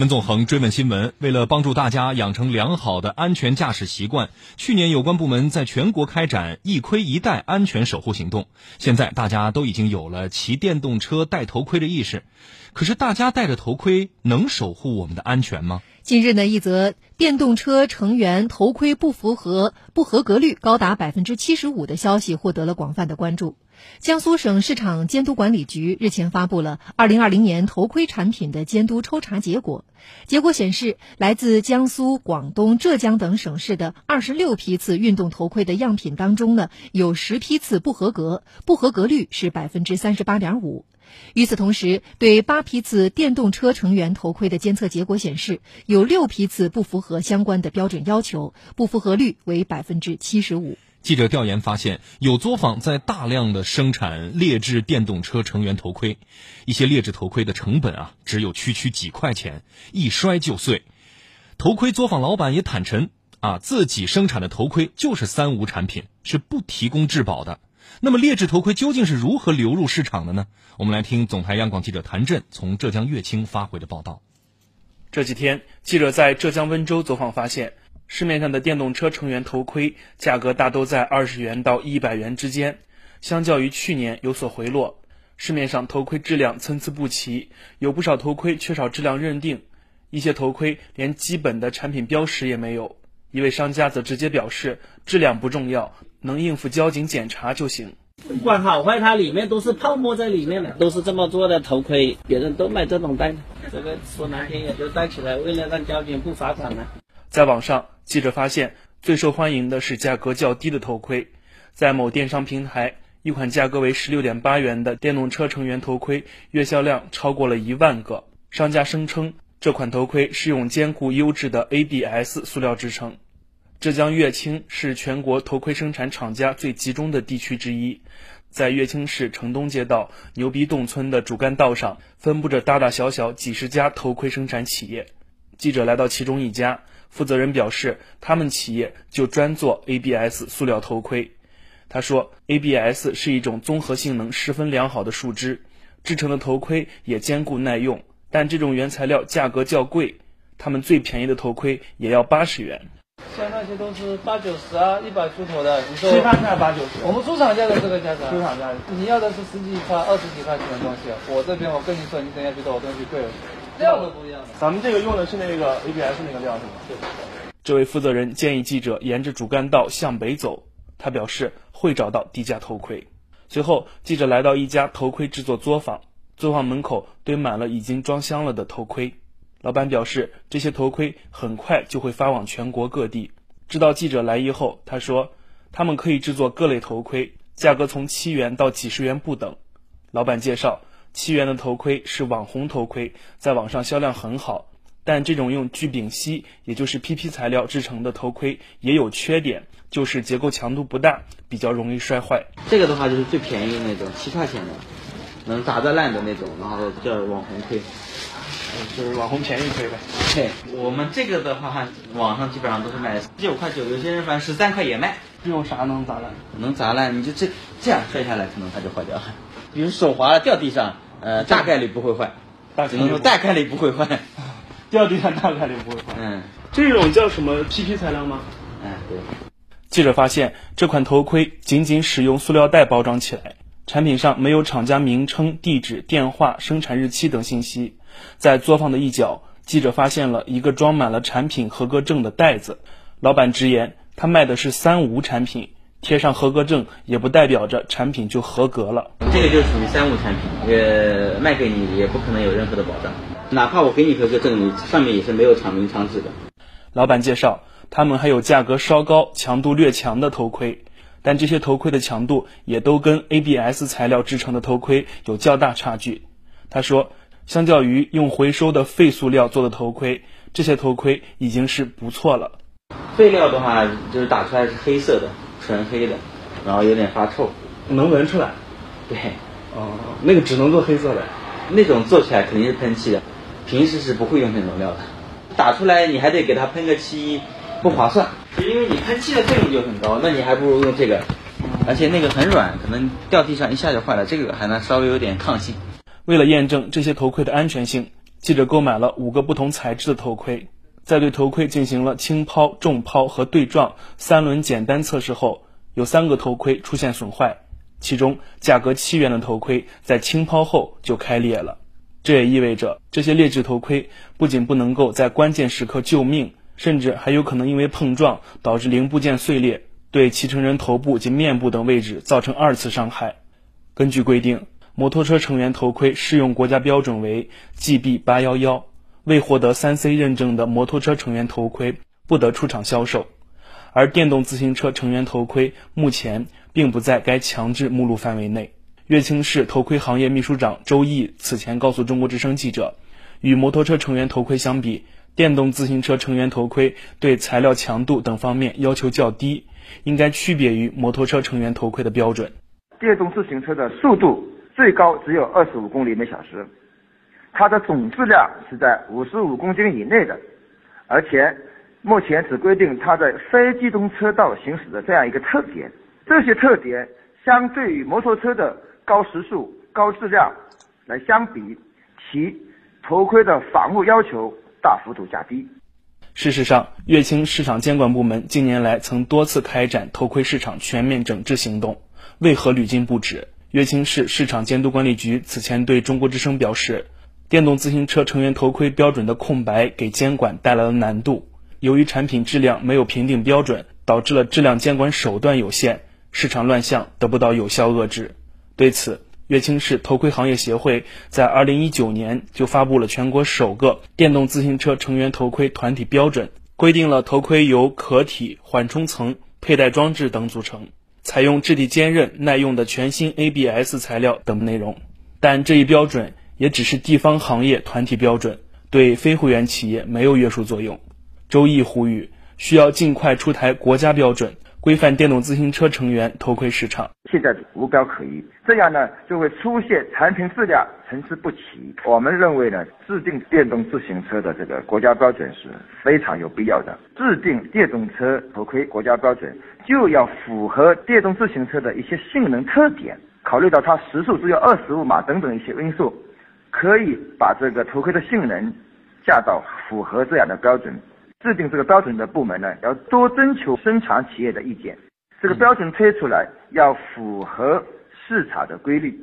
温纵横追问新闻：为了帮助大家养成良好的安全驾驶习惯，去年有关部门在全国开展“一盔一带”安全守护行动。现在大家都已经有了骑电动车戴头盔的意识，可是大家戴着头盔能守护我们的安全吗？近日呢，一则电动车成员头盔不符合不合格率高达百分之七十五的消息获得了广泛的关注。江苏省市场监督管理局日前发布了二零二零年头盔产品的监督抽查结果。结果显示，来自江苏、广东、浙江等省市的二十六批次运动头盔的样品当中呢，有十批次不合格，不合格率是百分之三十八点五。与此同时，对八批次电动车成员头盔的监测结果显示，有六批次不符合相关的标准要求，不符合率为百分之七十五。记者调研发现，有作坊在大量的生产劣质电动车成员头盔，一些劣质头盔的成本啊，只有区区几块钱，一摔就碎。头盔作坊老板也坦陈啊，自己生产的头盔就是三无产品，是不提供质保的。那么劣质头盔究竟是如何流入市场的呢？我们来听总台央广记者谭震从浙江乐清发回的报道。这几天，记者在浙江温州走访发现。市面上的电动车成员头盔价格大都在二十元到一百元之间，相较于去年有所回落。市面上头盔质量参差不齐，有不少头盔缺少质量认定，一些头盔连基本的产品标识也没有。一位商家则直接表示，质量不重要，能应付交警检查就行。不管好坏，它里面都是泡沫在里面的，都是这么做的头盔，别人都买这种戴，这个说难听也就戴起来，为了让交警不罚款呢。在网上，记者发现最受欢迎的是价格较低的头盔。在某电商平台，一款价格为十六点八元的电动车成员头盔，月销量超过了一万个。商家声称，这款头盔是用坚固优质的 ABS 塑料制成。浙江乐清是全国头盔生产厂家最集中的地区之一，在乐清市城东街道牛逼洞村的主干道上，分布着大大小小几十家头盔生产企业。记者来到其中一家。负责人表示，他们企业就专做 ABS 塑料头盔。他说，ABS 是一种综合性能十分良好的树脂，制成的头盔也坚固耐用。但这种原材料价格较贵，他们最便宜的头盔也要八十元。像那些都是八九十啊，一百出头的。你说批发价八九十，我们出厂价的这个价格。出厂价，你要的是十几块、二十几块钱的东西，我这边我跟你说，你等下觉得我东西贵了。料都不一样。咱们这个用的是那个 ABS 那个料是吗？对。这位负责人建议记者沿着主干道向北走，他表示会找到低价头盔。随后，记者来到一家头盔制作作坊，作坊门口堆满了已经装箱了的头盔。老板表示，这些头盔很快就会发往全国各地。知道记者来意后，他说，他们可以制作各类头盔，价格从七元到几十元不等。老板介绍。七元的头盔是网红头盔，在网上销量很好。但这种用聚丙烯，也就是 PP 材料制成的头盔也有缺点，就是结构强度不大，比较容易摔坏。这个的话就是最便宜的那种，七块钱的，能砸得烂的那种，然后叫网红盔，就是网红便宜盔呗。对，我们这个的话，网上基本上都是卖十九块九，有些人反正十三块也卖。用啥能砸烂？能砸烂，你就这这样摔下来，可能它就坏掉了。比如手滑了掉地上，呃，大概率不会坏，只能说大概率不会坏，掉地上大概率不会坏。嗯，这种叫什么 PP 材料吗？嗯，对。记者发现，这款头盔仅仅使用塑料袋包装起来，产品上没有厂家名称、地址、电话、生产日期等信息。在作坊的一角，记者发现了一个装满了产品合格证的袋子。老板直言，他卖的是三无产品。贴上合格证也不代表着产品就合格了，这个就属于三无产品，呃，卖给你也不可能有任何的保障，哪怕我给你合格证，你上面也是没有厂名厂址的。老板介绍，他们还有价格稍高、强度略强的头盔，但这些头盔的强度也都跟 ABS 材料制成的头盔有较大差距。他说，相较于用回收的废塑料做的头盔，这些头盔已经是不错了。废料的话，就是打出来是黑色的。纯黑的，然后有点发臭，能闻出来。对，哦，那个只能做黑色的，那种做起来肯定是喷漆的，平时是不会用那种料的。打出来你还得给它喷个漆，不划算，因为你喷漆的费用就很高，那你还不如用这个，而且那个很软，可能掉地上一下就坏了，这个还能稍微有点抗性。为了验证这些头盔的安全性，记者购买了五个不同材质的头盔，在对头盔进行了轻抛、重抛和对撞三轮简单测试后，有三个头盔出现损坏，其中价格七元的头盔在轻抛后就开裂了。这也意味着这些劣质头盔不仅不能够在关键时刻救命，甚至还有可能因为碰撞导致零部件碎裂，对骑乘人头部及面部等位置造成二次伤害。根据规定，摩托车成员头盔适用国家标准为 GB 八幺幺，未获得三 C 认证的摩托车成员头盔不得出厂销售。而电动自行车成员头盔目前并不在该强制目录范围内。乐清市头盔行业秘书长周毅此前告诉中国之声记者，与摩托车成员头盔相比，电动自行车成员头盔对材料强度等方面要求较低，应该区别于摩托车成员头盔的标准。电动自行车的速度最高只有二十五公里每小时，它的总质量是在五十五公斤以内的，而且目前只规定它在非机动车道行驶的这样一个特点，这些特点相对于摩托车的。高时速、高质量来相比，其头盔的防护要求大幅度降低。事实上，乐清市场监管部门近年来曾多次开展头盔市场全面整治行动，为何屡禁不止？乐清市市场监督管理局此前对中国之声表示，电动自行车成员头盔标准的空白给监管带来了难度，由于产品质量没有评定标准，导致了质量监管手段有限，市场乱象得不到有效遏制。对此，乐清市头盔行业协会在二零一九年就发布了全国首个电动自行车成员头盔团体标准，规定了头盔由壳体、缓冲层、佩戴装置等组成，采用质地坚韧、耐用的全新 ABS 材料等内容。但这一标准也只是地方行业团体标准，对非会员企业没有约束作用。周毅呼吁，需要尽快出台国家标准。规范电动自行车成员头盔市场，现在无标可依，这样呢就会出现产品质量参差不齐。我们认为呢，制定电动自行车的这个国家标准是非常有必要的。制定电动车头盔国家标准，就要符合电动自行车的一些性能特点，考虑到它时速只有二十五码等等一些因素，可以把这个头盔的性能降到符合这样的标准。制定这个标准的部门呢，要多征求生产企业的意见。这个标准推出来要符合市场的规律。